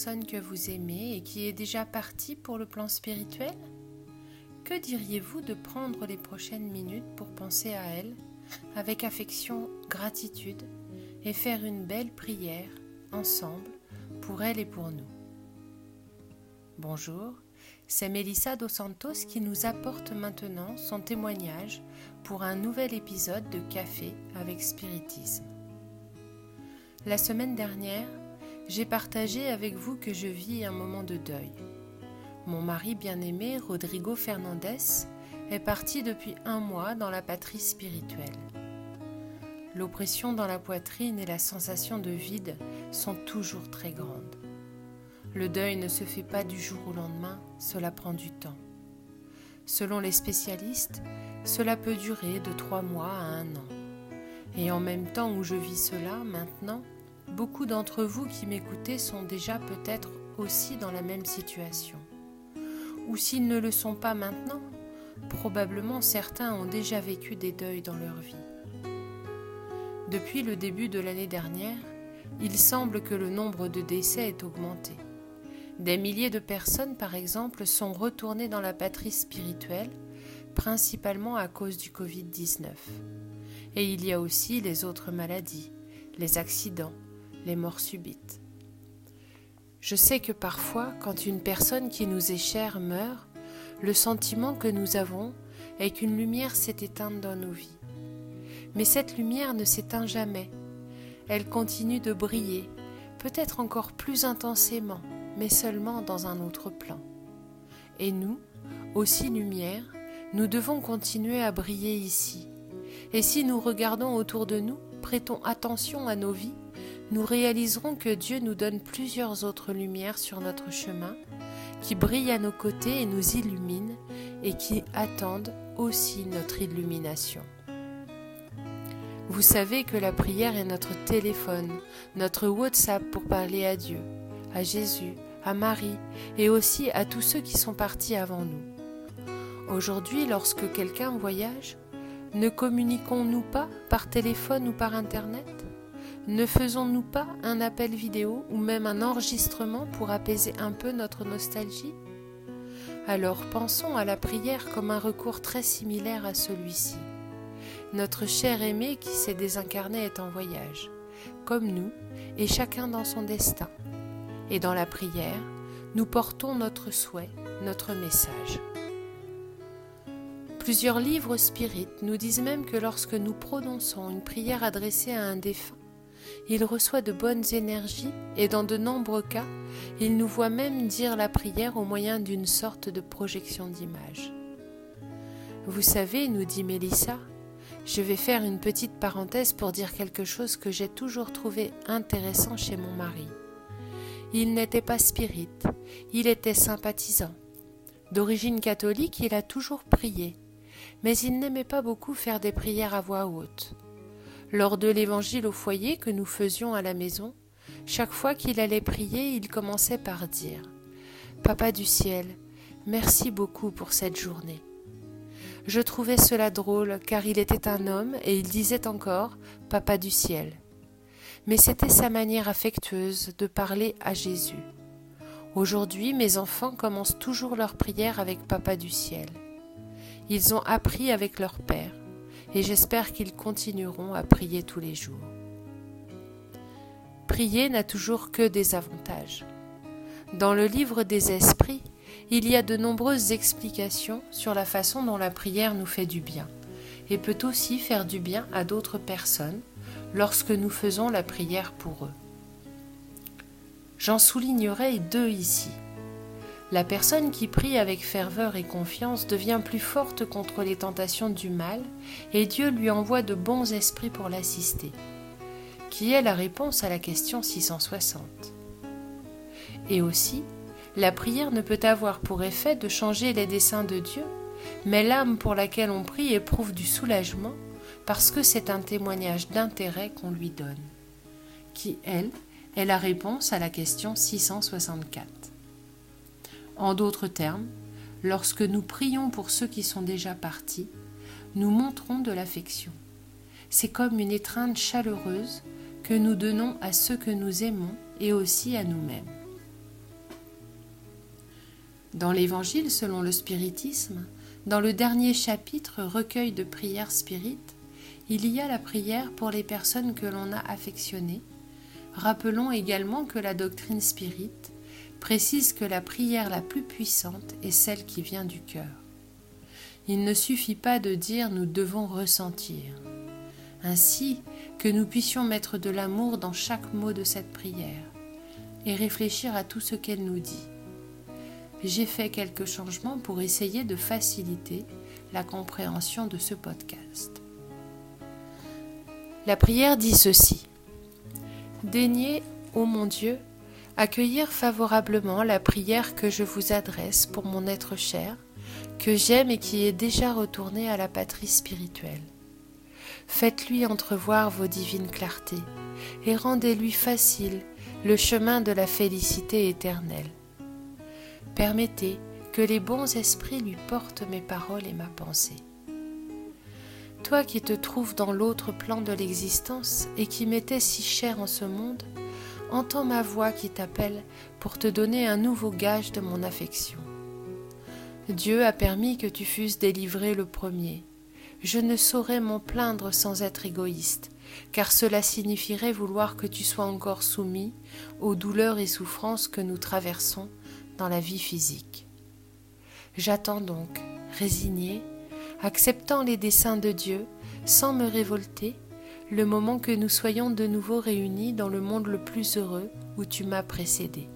que vous aimez et qui est déjà partie pour le plan spirituel? Que diriez-vous de prendre les prochaines minutes pour penser à elle avec affection, gratitude et faire une belle prière ensemble pour elle et pour nous? Bonjour, c'est Melissa Dos Santos qui nous apporte maintenant son témoignage pour un nouvel épisode de Café avec Spiritisme. La semaine dernière, j'ai partagé avec vous que je vis un moment de deuil. Mon mari bien-aimé, Rodrigo Fernandez, est parti depuis un mois dans la patrie spirituelle. L'oppression dans la poitrine et la sensation de vide sont toujours très grandes. Le deuil ne se fait pas du jour au lendemain, cela prend du temps. Selon les spécialistes, cela peut durer de trois mois à un an. Et en même temps où je vis cela maintenant, Beaucoup d'entre vous qui m'écoutez sont déjà peut-être aussi dans la même situation. Ou s'ils ne le sont pas maintenant, probablement certains ont déjà vécu des deuils dans leur vie. Depuis le début de l'année dernière, il semble que le nombre de décès est augmenté. Des milliers de personnes, par exemple, sont retournées dans la patrie spirituelle, principalement à cause du Covid-19. Et il y a aussi les autres maladies, les accidents, les morts subites. Je sais que parfois, quand une personne qui nous est chère meurt, le sentiment que nous avons est qu'une lumière s'est éteinte dans nos vies. Mais cette lumière ne s'éteint jamais. Elle continue de briller, peut-être encore plus intensément, mais seulement dans un autre plan. Et nous, aussi lumière, nous devons continuer à briller ici. Et si nous regardons autour de nous, prêtons attention à nos vies, nous réaliserons que Dieu nous donne plusieurs autres lumières sur notre chemin, qui brillent à nos côtés et nous illuminent, et qui attendent aussi notre illumination. Vous savez que la prière est notre téléphone, notre WhatsApp pour parler à Dieu, à Jésus, à Marie et aussi à tous ceux qui sont partis avant nous. Aujourd'hui, lorsque quelqu'un voyage, ne communiquons-nous pas par téléphone ou par Internet? Ne faisons-nous pas un appel vidéo ou même un enregistrement pour apaiser un peu notre nostalgie? Alors pensons à la prière comme un recours très similaire à celui-ci. Notre cher aimé qui s'est désincarné est en voyage, comme nous, et chacun dans son destin. Et dans la prière, nous portons notre souhait, notre message. Plusieurs livres spirites nous disent même que lorsque nous prononçons une prière adressée à un défunt, il reçoit de bonnes énergies et dans de nombreux cas, il nous voit même dire la prière au moyen d'une sorte de projection d'image. Vous savez, nous dit Mélissa, je vais faire une petite parenthèse pour dire quelque chose que j'ai toujours trouvé intéressant chez mon mari. Il n'était pas spirit, il était sympathisant. D'origine catholique, il a toujours prié, mais il n'aimait pas beaucoup faire des prières à voix haute. Lors de l'évangile au foyer que nous faisions à la maison, chaque fois qu'il allait prier, il commençait par dire Papa du ciel, merci beaucoup pour cette journée. Je trouvais cela drôle car il était un homme et il disait encore Papa du ciel. Mais c'était sa manière affectueuse de parler à Jésus. Aujourd'hui, mes enfants commencent toujours leur prière avec Papa du ciel. Ils ont appris avec leur Père et j'espère qu'ils continueront à prier tous les jours. Prier n'a toujours que des avantages. Dans le livre des esprits, il y a de nombreuses explications sur la façon dont la prière nous fait du bien et peut aussi faire du bien à d'autres personnes lorsque nous faisons la prière pour eux. J'en soulignerai deux ici. La personne qui prie avec ferveur et confiance devient plus forte contre les tentations du mal et Dieu lui envoie de bons esprits pour l'assister, qui est la réponse à la question 660. Et aussi, la prière ne peut avoir pour effet de changer les desseins de Dieu, mais l'âme pour laquelle on prie éprouve du soulagement parce que c'est un témoignage d'intérêt qu'on lui donne, qui, elle, est la réponse à la question 664. En d'autres termes, lorsque nous prions pour ceux qui sont déjà partis, nous montrons de l'affection. C'est comme une étreinte chaleureuse que nous donnons à ceux que nous aimons et aussi à nous-mêmes. Dans l'Évangile selon le spiritisme, dans le dernier chapitre recueil de prières spirites, il y a la prière pour les personnes que l'on a affectionnées. Rappelons également que la doctrine spirite précise que la prière la plus puissante est celle qui vient du cœur. Il ne suffit pas de dire nous devons ressentir. Ainsi que nous puissions mettre de l'amour dans chaque mot de cette prière et réfléchir à tout ce qu'elle nous dit. J'ai fait quelques changements pour essayer de faciliter la compréhension de ce podcast. La prière dit ceci. Daignez, ô mon Dieu, accueillir favorablement la prière que je vous adresse pour mon être cher, que j'aime et qui est déjà retourné à la patrie spirituelle. Faites-lui entrevoir vos divines clartés et rendez-lui facile le chemin de la félicité éternelle. Permettez que les bons esprits lui portent mes paroles et ma pensée. Toi qui te trouves dans l'autre plan de l'existence et qui m'étais si cher en ce monde, entends ma voix qui t'appelle pour te donner un nouveau gage de mon affection. Dieu a permis que tu fusses délivré le premier. Je ne saurais m'en plaindre sans être égoïste, car cela signifierait vouloir que tu sois encore soumis aux douleurs et souffrances que nous traversons dans la vie physique. J'attends donc, résigné, acceptant les desseins de Dieu, sans me révolter, le moment que nous soyons de nouveau réunis dans le monde le plus heureux où tu m'as précédé.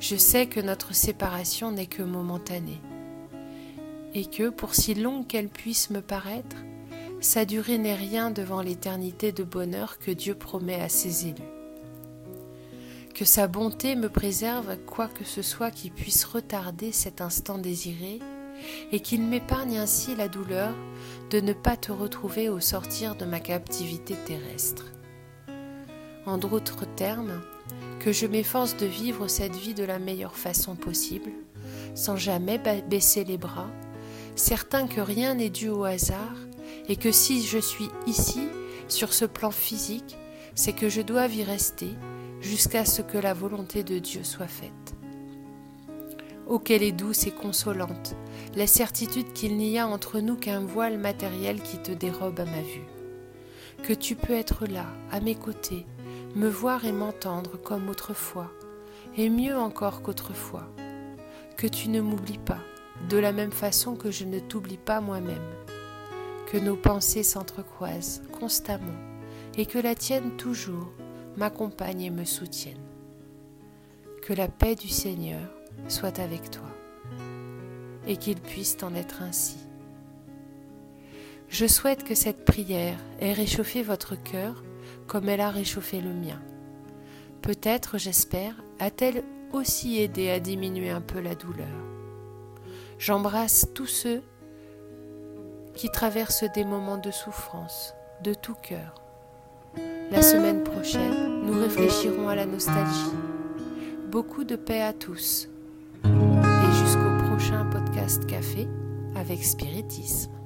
Je sais que notre séparation n'est que momentanée, et que, pour si longue qu'elle puisse me paraître, sa durée n'est rien devant l'éternité de bonheur que Dieu promet à ses élus. Que sa bonté me préserve quoi que ce soit qui puisse retarder cet instant désiré, et qu'il m'épargne ainsi la douleur de ne pas te retrouver au sortir de ma captivité terrestre. En d'autres termes, que je m'efforce de vivre cette vie de la meilleure façon possible, sans jamais baisser les bras, certain que rien n'est dû au hasard, et que si je suis ici, sur ce plan physique, c'est que je dois y rester jusqu'à ce que la volonté de Dieu soit faite. Oh qu'elle est douce et consolante, la certitude qu'il n'y a entre nous qu'un voile matériel qui te dérobe à ma vue. Que tu peux être là, à mes côtés, me voir et m'entendre comme autrefois, et mieux encore qu'autrefois. Que tu ne m'oublies pas, de la même façon que je ne t'oublie pas moi-même. Que nos pensées s'entrecroisent constamment, et que la tienne toujours m'accompagne et me soutienne. Que la paix du Seigneur soit avec toi et qu'il puisse en être ainsi. Je souhaite que cette prière ait réchauffé votre cœur comme elle a réchauffé le mien. Peut-être, j'espère, a-t-elle aussi aidé à diminuer un peu la douleur. J'embrasse tous ceux qui traversent des moments de souffrance, de tout cœur. La semaine prochaine, nous réfléchirons à la nostalgie. Beaucoup de paix à tous. Café avec spiritisme.